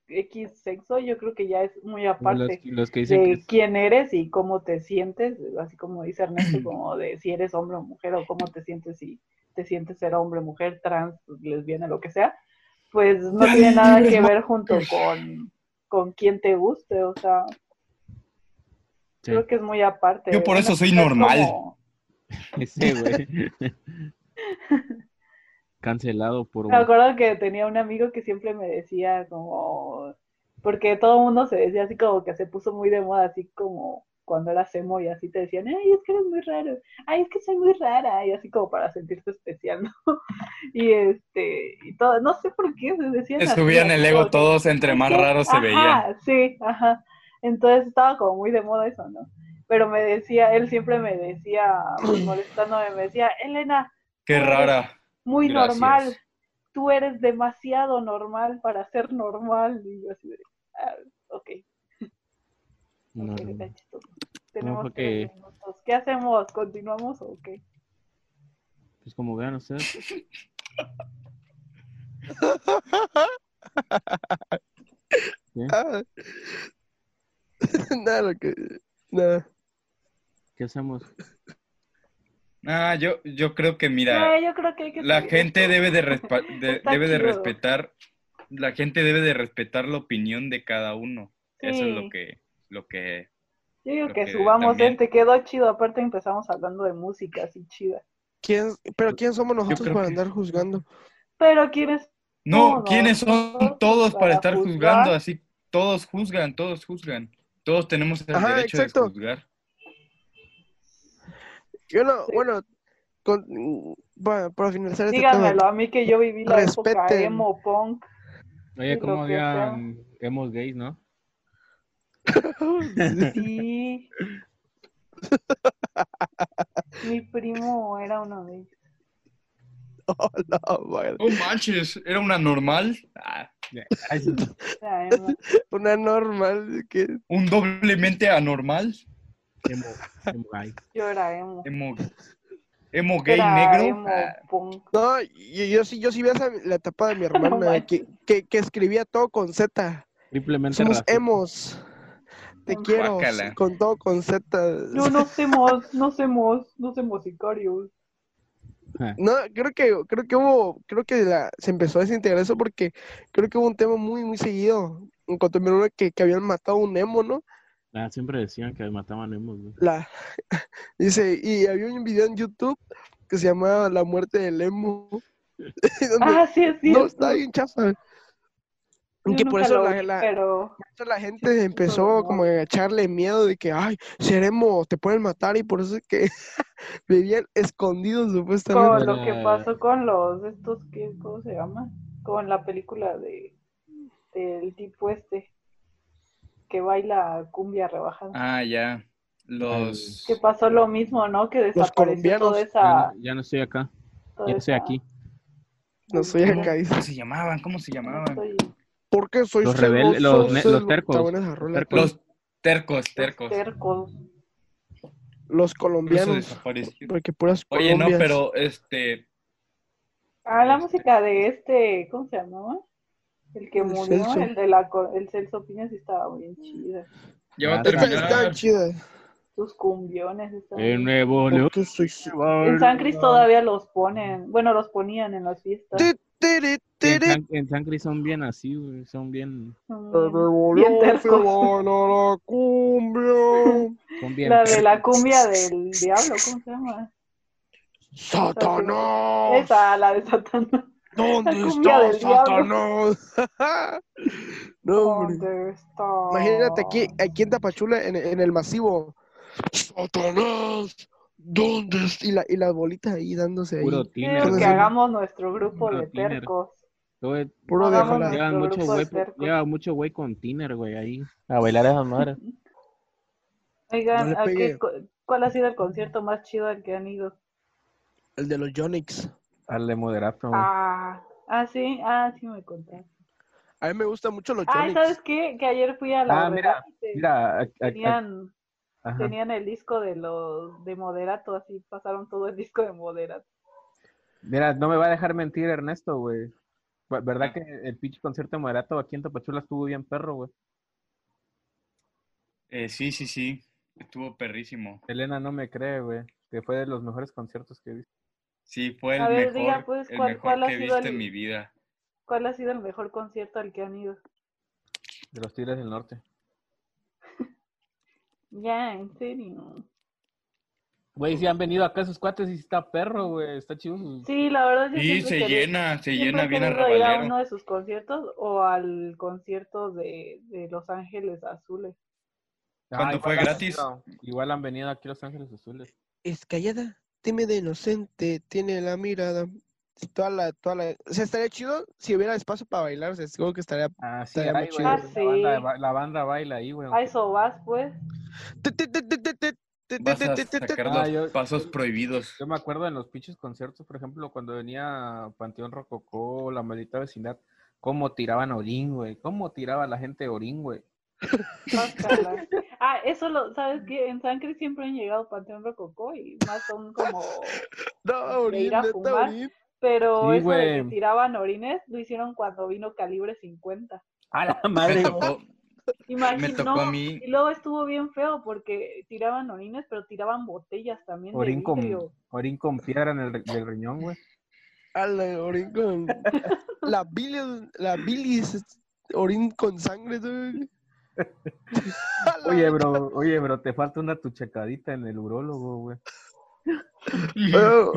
X sexo, yo creo que ya es muy aparte los, los que dicen que de es- quién eres y cómo te sientes, así como dice Ernesto, como de si eres hombre o mujer o cómo te sientes si te sientes ser hombre, mujer, trans, lesbiana, lo que sea. pues no tiene nada que ver junto con, con quien te guste, o sea, Sí. creo que es muy aparte. Yo por Una eso soy es normal. como- Sí, güey. Cancelado por Me acuerdo que tenía un amigo que siempre me decía como, porque todo el mundo se decía así como que se puso muy de moda, así como cuando eras emo y así te decían, ay, es que eres muy raro, ay, es que soy muy rara, y así como para sentirte especial, ¿no? Y este, y todo, no sé por qué se decían subían así el ego todos, entre más raros se veían. Ajá, sí, ajá. Entonces estaba como muy de moda eso, ¿no? Pero me decía, él siempre me decía, pues, molestándome, me decía, Elena, Qué rara. muy Gracias. normal. Tú eres demasiado normal para ser normal. Y yo así de, ah, ok, No, ok, no. está chistoso. Tenemos tres minutos. ¿Qué hacemos? ¿Continuamos o qué? Pues como vean ustedes. ¿qué? Nada, lo que. Nada. ¿Qué hacemos? Ah, yo, yo creo que, mira, yo creo que hay que la gente esto. debe de, respa- de- debe de respetar, la gente debe de respetar la opinión de cada uno. Eso es lo que, lo que, Yo digo que que subamos también- este, quedó chido. Aparte empezamos hablando de música así chida. ¿Quién, pero ¿quién somos nosotros para que- andar juzgando? Pero ¿quiénes? No, ¿quiénes son todos para para estar juzgar. juzgando así? Todos juzgan, todos juzgan. Todos tenemos el Ajá, derecho exacto. de juzgar. Yo no, Sí. bueno, con, para, para finalizar este Díganmelo a mí que yo viví la época Respeten. emo punk. Oye, Sí, ¿cómo lo que sea. habían hemos gays, no? tema. Sí. Mi primo era uno de ellos. Oh, no, madre. Oh, manches, ¿era una normal? Ah. Una normal que ¿Un doblemente anormal? Emo, emo gay. Yo era emo. ¿Emo, emo gay Era negro? emo Ah. No, yo, yo sí, yo sí vi esa, la etapa de mi hermana que, que, que escribía todo con Z. Triplemente Somos emos. Te quiero. Con todo con Z. No, no somos, no somos, no somos sicarios. No, creo que, creo que hubo, creo que la, se empezó a desintegrar eso porque creo que hubo un tema muy, muy seguido. En cuanto acuerdo que, que habían matado a un emo, ¿no? ah, siempre decían que mataban emos, güey. La, dice, y había un video en YouTube que se llamaba La muerte del emo. donde- Ah, sí, es no, está bien chafa. Yo que por eso la, vi, la- pero por eso la gente empezó como a echarle miedo de que, ay, seremos, te pueden matar y por eso es que vivían escondidos supuestamente. con lo que Eh. pasó con los estos que cómo se llama con la película de del tipo este que baila cumbia rebajada Ah, ya. Los... que pasó lo mismo no que desapareció toda esa no, ya no estoy acá, toda ya no estoy esa aquí. No soy acá. ¿Cómo se llamaban? ¿Cómo se no llamaban? estoy- ¿Por qué soy Los rebeldes- los los tercos. Tercos. Los tercos, los tercos. tercos. Los colombianos. desaparecieron. Porque puras Oye, no, pero este... ah la Este. música de este cómo se llamaba el que El murió Celso. el de la el Celso Piña sí estaba bien chida Ya va a Está, terminar. está chida. sus cumbiones estaban nuevo León. En San Cris todavía los ponen, bueno, los ponían en las fiestas. En en San Cris son bien así, güey. Son bien. Se bien- la cumbia. Son bien. La de la cumbia del diablo, ¿cómo se llama? ¡Satanás! Esa, la de Satanás. ¿Dónde está. Satanás? no. ¿Dónde está? Imagínate aquí, aquí en Tapachula, en, en el masivo. ¡Satanás! ¿Dónde? Y, la, y las bolitas ahí dándose ahí. Puro Quiero tiner, que güey. hagamos nuestro grupo Puro de tiner. tercos. Güey, Puro de Lleva mucho güey, lleva mucho güey con tiner, güey, ahí. A bailar esas madres. Oigan, No ¿a qué ¿cuál ha sido el concierto más chido al que han ido? El de los Yonix. Al de moderato. Ah, ah, sí, ah, sí me contaste. A mí me gustan mucho los Ah, Yonix. ¿sabes qué? Que ayer fui a la Ah, mira, Mira, a- a- a- tenían, ajá. tenían el disco de los de Moderato, así pasaron todo el disco de Moderato. Mira, no me va a dejar mentir Ernesto, güey. Ver- ¿Verdad que el pinche concierto de moderato aquí en Tapachula estuvo bien perro, güey? Eh, sí, sí, sí. Estuvo perrísimo. Elena no me cree, güey. Que fue de los mejores conciertos que he visto. Sí, fue el A ver, mejor, diga, pues, el ¿cuál- mejor cuál ha que he sido visto el- en mi vida. ¿Cuál ha sido el mejor concierto al que han ido? De los Tigres del Norte. Ya, en serio. Güey, si han venido acá esos cuates y está perro, güey. Está chido. Sí, la verdad yo Y siempre se llena, se llena bien ir a uno de sus conciertos o al concierto de, de Los Ángeles Azules. ¿Cuándo igual fue gratis? igual han venido aquí Los Ángeles Azules. Es callada, tímida, inocente, tiene la mirada. Toda la, toda la... O sea, estaría chido si hubiera espacio para bailar. O sea, seguro que estaría... Ah, sí, Estaría muy hay, güey. chido. Ah, La, banda, ba- la banda baila ahí, güey. A eso vas, pues. Vas a sacar Ah, los yo- pasos prohibidos. Yo me acuerdo en los pinches conciertos, por ejemplo, cuando venía Panteón Rococó, la maldita vecindad, cómo tiraban orín, güey. Cómo tiraba la gente orín, güey. Ah, eso lo, ¿sabes qué? En San Cris siempre han llegado Panteón Rococó y más son como... No, a neta, fumar. Pero Sí, eso de que tiraban orines lo hicieron cuando vino Calibre 50. A la madre. tocó, Imagínate, me tocó a mí. Y luego estuvo bien feo porque tiraban orines, pero tiraban botellas también Orín de con, orín con piedra en el re- del riñón, güey. Ala, Orin con... La bilis, la bilis, es Orin con sangre, güey. Oye, bro, oye, bro, te falta una tuchacadita en el urólogo, güey. Oh,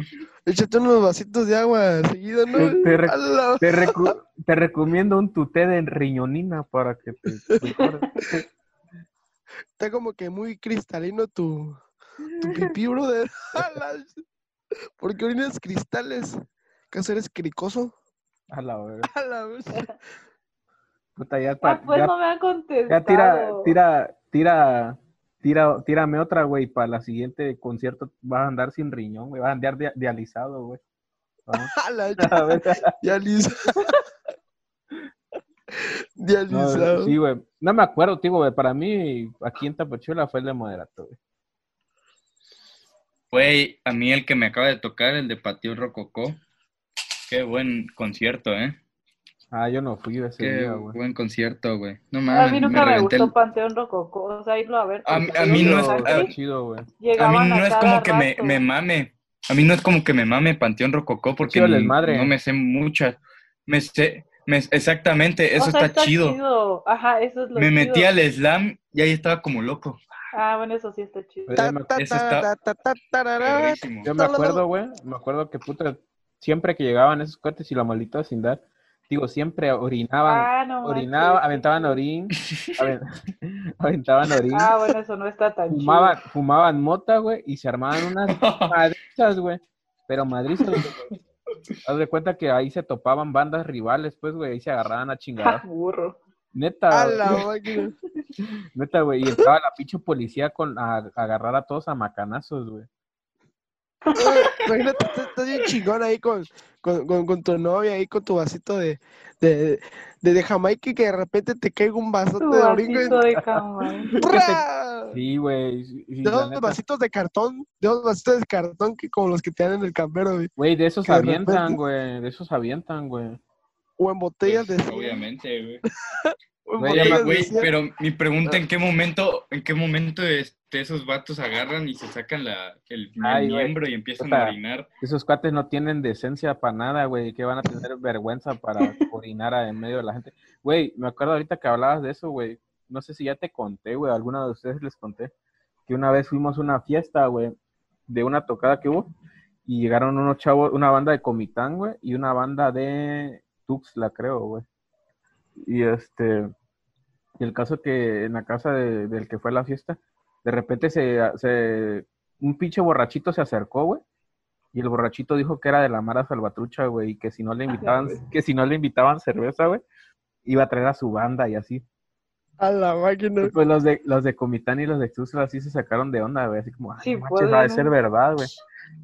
échate unos vasitos de agua seguido, ¿no? Te re- Ala. Te, recu- te recomiendo un tuté de riñonina para que te. Está como que muy cristalino tu, tu pipí, brother. Ala. Porque orinas cristales. ¿Acaso eres cricoso? A la verga. A la vez. Puta, ya, Ah, pues ya- no me han contestado. ya tira, tira, tira, tira, tírame otra, güey, para la siguiente concierto vas a andar sin riñón, güey, vas a andar dia- dializado, güey. Ver, dializado. no, Dializado. sí, güey. No me acuerdo, tío, güey. Para mí, aquí en Tapachula fue el de moderato, güey. Güey, a mí el que me acaba de tocar, el de Patio Rococó. Qué buen concierto, ¿eh? Ah, yo no fui ese Qué día, güey. buen concierto, güey. No A mames, mí nunca me, reventé gustó el- Panteón Rococó, o sea, irlo a ver. A- porque a mí no es- Está chido, güey. A mí no es como que me, me mame. A mí no es como que me mame Panteón Rococó porque chido el ni- desmadre. no me sé muchas. Me sé, me- exactamente, eso O sea, está, chido. Ajá, eso es lo Me chido. metí al slam y ahí estaba como loco. Ah, bueno, eso sí está chido. Me- ta, está ta, ta, ta, tarara. Perrísimo. Yo me acuerdo, güey, me acuerdo que puta, siempre que llegaban esos cohetes y la maldita vecindad, digo, siempre orinaban, Ah, no orinaban, manches, aventaban orín, aven- aventaban orín, Ah, bueno, eso no está tan fumaban, fumaban mota, güey, y se armaban unas madrizas, güey, pero madrizas, güey. Haz de cuenta que ahí se topaban bandas rivales, pues, güey, ahí se agarraban a chido. chingadas. Burro. Neta, A la máquina. neta, güey, y estaba la pinche policía con a, a agarrar a todos a macanazos, güey. Imagínate, estás bien chingón ahí con, con, con, con tu novia, ahí con tu vasito de, de, de, de Jamaica y que de repente te caiga un vasote Tu de oringo y de. ¡Pra! Sí, güey, sí, De dos vasitos de cartón, de dos vasitos de cartón que como los que te dan en el campero, güey. Güey, de esos que avientan, repente- güey, de esos avientan, güey. O en botellas Pues, de cien, obviamente, güey. o en Güey, Oye, botellas de güey, cien. pero mi pregunta, ¿en qué momento, en qué momento este, esos vatos agarran y se sacan la, el, Ay, miembro y empiezan a orinar? Esos cuates no tienen decencia para nada, güey, que van a tener vergüenza para orinar en medio de la gente. Güey, me acuerdo ahorita que hablabas de eso, güey. No sé si ya te conté, güey, alguna de ustedes les conté, que una vez fuimos a una fiesta, güey, de una tocada que hubo, y llegaron unos chavos, una banda de Comitán, güey, y una banda de Tuxtla, creo, güey. Y este, y el caso que en la casa de- del que fue la fiesta, de repente se, se, un pinche borrachito se acercó, güey, y el borrachito dijo que era de la Mara Salvatrucha, güey, y que si no le invitaban, que si no le invitaban cerveza, güey, iba a traer a su banda y así. A la Y máquina. pues los de los de Comitán y los de Tuxtla así se sacaron de onda, güey, así como, ay, Sí, no manches, va a ser verdad, güey.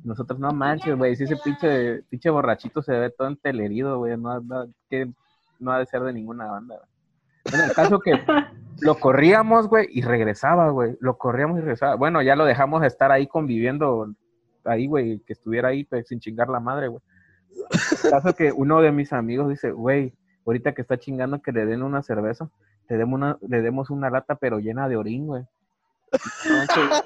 Nosotros no manches, güey, si ese pinche, pinche borrachito se ve todo entelerido, güey, no, no, que no ha de ser de ninguna banda, güey. Bueno, el caso que lo corríamos, güey, y regresaba, güey. Lo corríamos y regresaba. Bueno, ya lo dejamos de estar ahí conviviendo ahí, güey, que estuviera ahí pues, sin chingar la madre, güey. Caso que uno de mis amigos dice, güey, ahorita que está chingando que le den una cerveza, le demos una, le demos una lata pero llena de orín, güey. No.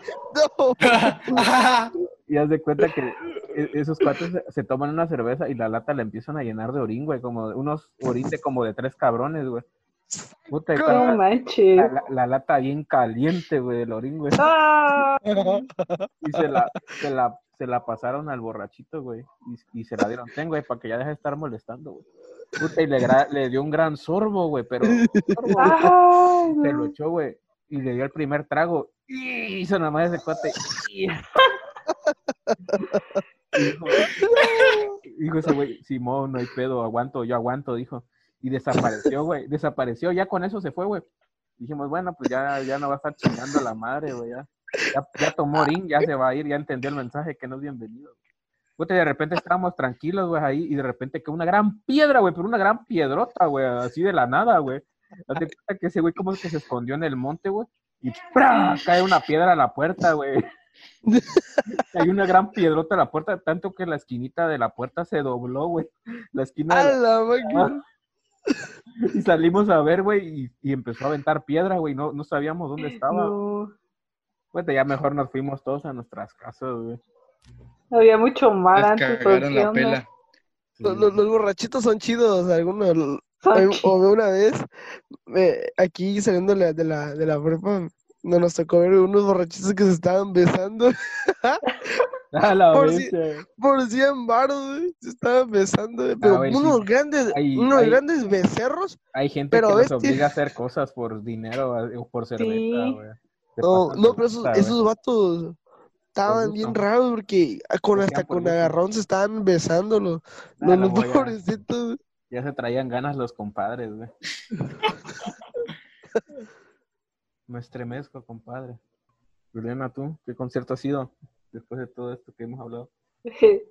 y haz de cuenta que e- esos cuates se- toman una cerveza y la lata la empiezan a llenar de orín, güey, como unos orín de como de tres cabrones, güey. Puta, No la, manches. la- la- la lata bien caliente, güey, del orín, güey. ¡Ah! Y se la, se la, se la pasaron al borrachito, güey. Y, y se la dieron. Ten, güey, para que ya deje de estar molestando, güey. Puta, y le, le dio un gran sorbo, güey, pero sorbo, güey. Se lo echó, güey. Y le dio el primer trago. Y hizo nada más ese cuate. Y dijo, dijo ese güey, Simón, no hay pedo, aguanto, yo aguanto, dijo. Y desapareció, güey. Desapareció, ya con eso se fue, güey. Dijimos, bueno, pues ya, ya no va a estar chingando la madre, güey. Ya, ya, ya tomó orín, ya se va a ir, ya entendió el mensaje que no es bienvenido. Puta, y de repente estábamos tranquilos, güey, ahí, y de repente que una gran piedra, güey, pero una gran piedrota, güey, así de la nada, güey. Haz de cuenta que ese güey como que se escondió en el monte, güey, y ¡pra! cae una piedra a la puerta, güey. Hay una gran piedrota a la puerta, tanto que la esquinita de la puerta se dobló, güey. La esquina A de la- la. Y salimos a ver, güey, y, y empezó a aventar piedra, güey, no, no sabíamos dónde estaba. No. Ya mejor nos fuimos todos a nuestras casas, güey. Había mucho mar Les antes. ¿o cagaron la pela. Los, los- los borrachitos son chidos, algunos. O una vez, me- aquí saliendo de la, de la, de la prepa, no nos tocó ver unos borrachitos que se estaban besando A la Por si- por 100 baros, güey. Se estaban besando, sí. unos grandes, Hay- unos hay- grandes becerros. Hay gente Pero que nos bestia. obliga a hacer cosas por dinero o por cerveza, Sí. güey. No, no, pero esos, esos vatos estaban bien raros porque ah, con hasta con agarrón se estaban besando los, Ah, los, los a- pobrecitos. Ya se traían ganas los compadres, güey. Me estremezco, compadre. Juliana, ¿tú qué concierto ha sido después de todo esto que hemos hablado?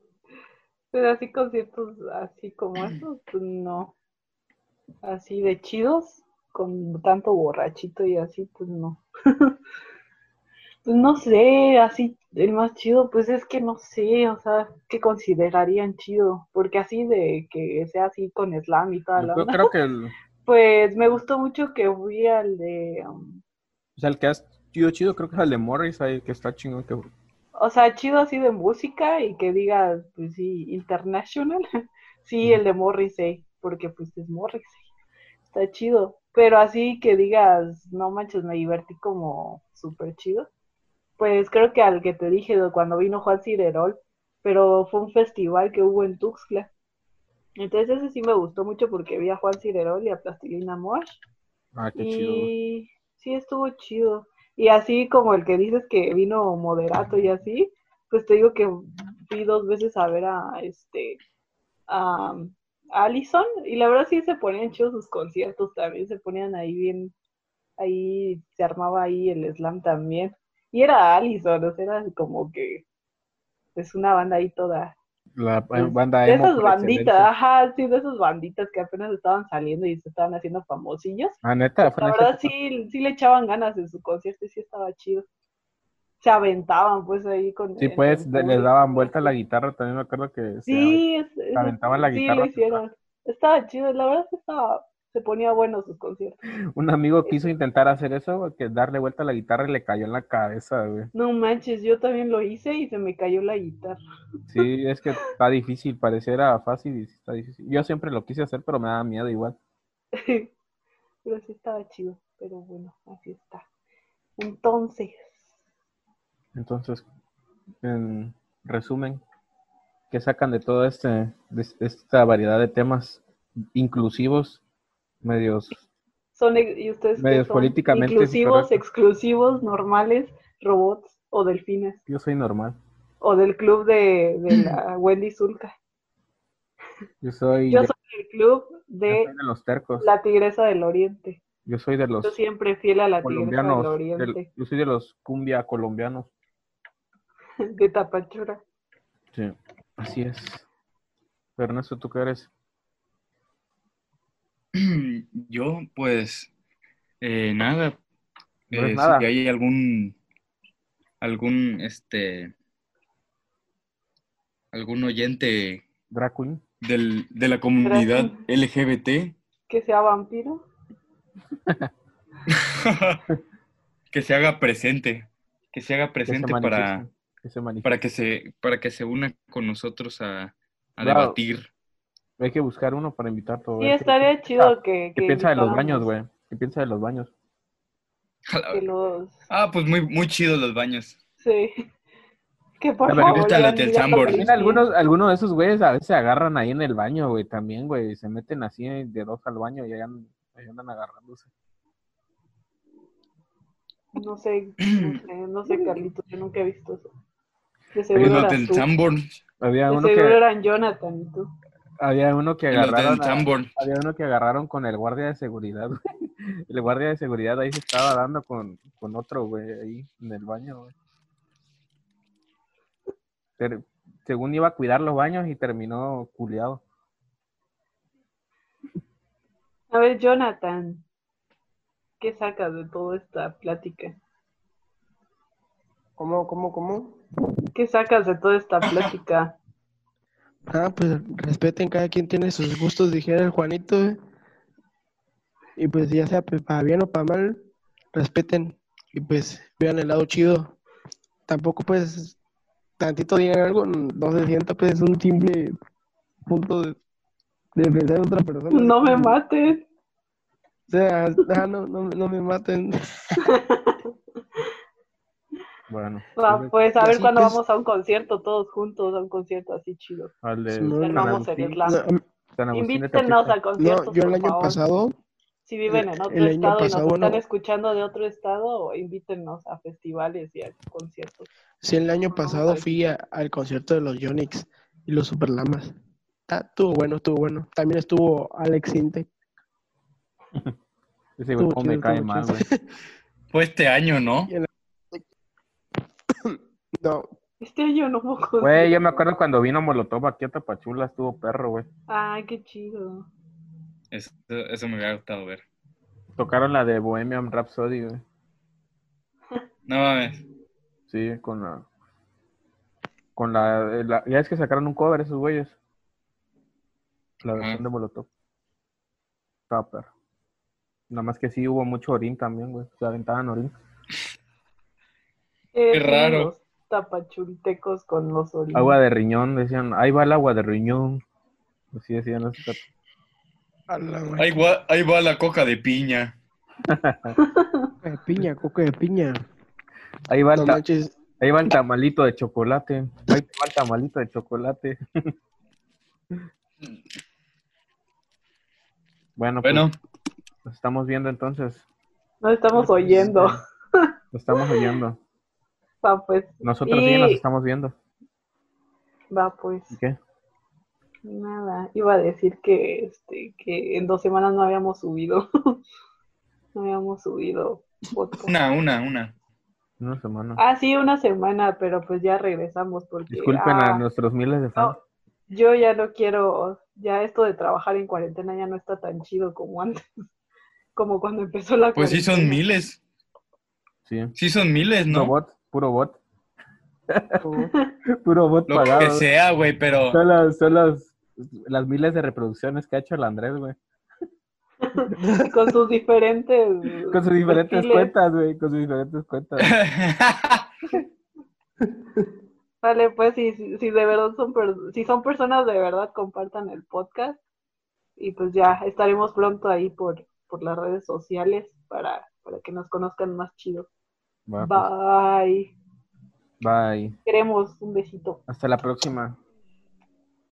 Pero así conciertos así como estos, pues no. Así de chidos, con tanto borrachito y así, pues no. Pues no sé, así el más chido, pues es que no sé, o sea, ¿qué considerarían chido? Porque así de que sea así con slam y toda la Yo creo que el, Pues me gustó mucho que fui al de, um, o sea, el que ha chido chido creo que es el de Morris ahí, que está chingón. Que... o sea, chido así de música y que digas, pues sí, international. Sí, el de Morrissey, porque pues es Morrissey. Está chido. Pero así que digas, no manches, me divertí como súper chido. Pues creo que al que te dije de cuando vino Juan Cirerol, pero fue un festival que hubo en Tuxtla. Entonces ese sí me gustó mucho porque vi a Juan Cirerol y a Plastilina Mosh. Ah, qué chido. Y sí estuvo chido. Y así como el que dices que vino moderato y así, pues te digo que fui dos veces a ver a este a, a Allison y la verdad sí se ponían chidos sus conciertos también, se ponían ahí bien, ahí se armaba ahí el slam también. Y era Allison, o sea, era como que es una banda ahí toda La banda de esas banditas, ajá, sí, de esas banditas que apenas estaban saliendo y se estaban haciendo famosillos. Ah, neta, La verdad sí, sí le echaban ganas en su concierto y sí estaba chido. Se aventaban pues ahí con... Sí, pues les daban vuelta la guitarra, también me acuerdo que se- Sí, es- aventaban la sí guitarra lo hacia hicieron. Estaba chido, la verdad sí estaba, se ponía bueno sus conciertos. un amigo quiso intentar hacer eso, que darle vuelta a la guitarra y le cayó en la cabeza, güey. No manches, yo también lo hice y se me cayó la guitarra. Sí, es que está difícil, pareciera fácil y está difícil. Yo siempre lo quise hacer, pero me daba miedo igual. Pero sí estaba chido, pero bueno, así está. Entonces, Entonces, en resumen, ¿qué sacan de toda este, de esta variedad de temas inclusivos, medios son e- y ustedes Medios son? políticamente inclusivos, exclusivos, normales, robots o delfines. Yo soy normal. O del club de, de la Wendy Zulka. Yo soy, Yo de, soy del club de los tercos. la Tigresa del Oriente. Yo soy de los Yo siempre fiel a la Tigresa del colombianos. del- Oriente. yo soy de los cumbia colombianos. De Tapachura. Sí, así es. Ernesto, ¿tú qué eres? Yo, pues, eh, nada. No Eh, nada. Si hay algún, algún, este, algún oyente del, de la comunidad. LGBT Que sea vampiro. que se haga presente, que se haga que se presente para, Que se para que se, para que se una con nosotros a, a Claro. debatir. Hay que buscar uno para invitar todo. Sí, estaría chido que... ¿Qué que piensa de los baños, güey? ¿Qué piensa de los baños? Los... Ah, pues muy, muy chidos los baños. Sí. Que por ver, favor... los del También algunos, algunos de esos güeyes a veces se agarran ahí en el baño, güey, también, güey. Se meten así de dos al baño y ahí andan, ahí andan agarrándose. No sé, no sé, no sé, Carlitos, yo nunca he visto eso. De seguro los del. Sanborn. Había De uno seguro que, eran Jonathan y tú. Había uno que agarraron, a- había uno que agarraron con el guardia de seguridad, güey. El guardia de seguridad ahí se estaba dando con, con otro, güey, ahí en el baño, güey. Pero, según iba a cuidar los baños y terminó culiado. A ver, Jonathan, ¿qué sacas de toda esta plática? ¿Cómo, cómo, cómo? ¿Qué sacas de toda esta plática? Ah, pues respeten, cada quien tiene sus gustos, dijera el Juanito. eh. Y pues ya sea pues, para bien o para mal, respeten y pues vean el lado chido. Tampoco pues tantito digan algo, no se sienta pues un simple punto de, de pensar en otra persona. No me mates. O sea, ah, no, no, no me maten. Bueno, Va, pues, pues a ver así, cuando pues- vamos a un concierto todos juntos, a un concierto así chido. al. No, San Agustín de Invítenos Tepito. a conciertos, no, yo el año favor. pasado, Si viven en otro estado y nos están no. escuchando de otro estado, invítenos a festivales y a conciertos. sí, el año pasado fui a- al concierto de los Yonix y los Superlamas. Ah, estuvo bueno, estuvo bueno. También estuvo Alex Intec. Ese güey me cae mal, güey. Fue este año, ¿no? No, Este año no hubo concierto. Güey, yo me acuerdo cuando vino Molotov aquí a Tapachula, estuvo perro, güey. Ay, qué chido. Eso, eso me hubiera gustado ver. Tocaron la de Bohemian Rhapsody, güey. No mames. Sí, con la. Con la, eh, la- Ya es que sacaron un cover esos güeyes. La versión de Molotov. Estaba perro. Nada más que sí hubo mucho orín también, güey. Se aventaban orín. Eh, Qué raro. Los tapachultecos con los orines. Agua de riñón, decían. Ahí va el agua de riñón. Así decían madre. Ahí va, ahí va la coca de piña. Coca de piña, coca de piña. Ahí va, el No ta- manches. ahí va el tamalito de chocolate. Ahí va el tamalito de chocolate. bueno, pues, Bueno, nos estamos viendo entonces. Nos estamos oyendo. Nos estamos oyendo. Va, pues. Nosotros Y- sí nos estamos viendo. Va, pues. ¿Y qué? Nada. Iba a decir que, este, que en dos semanas no habíamos subido. no habíamos subido podcast. una, una, una. Una semana. Ah, sí, una semana, pero pues ya regresamos porque Disculpen ah, a nuestros miles de fans. no, yo ya no quiero, ya esto de trabajar en cuarentena ya no está tan chido como antes, como cuando empezó la Pues sí son miles. Sí. Sí son miles, ¿no? bot, puro bot. puro bot Lo pagado. que sea, güey, pero... Son, las, son las, las miles de reproducciones que ha hecho el Andrés, güey. con sus diferentes Con sus diferentes perfiles. cuentas, güey. Con sus diferentes cuentas. Vale, pues si, si, si de verdad son, per- si son personas de verdad, compartan el podcast y pues ya estaremos pronto ahí por, por las redes sociales para, para que nos conozcan más chido. Pues, Bye. bye. Queremos un besito. Hasta la próxima.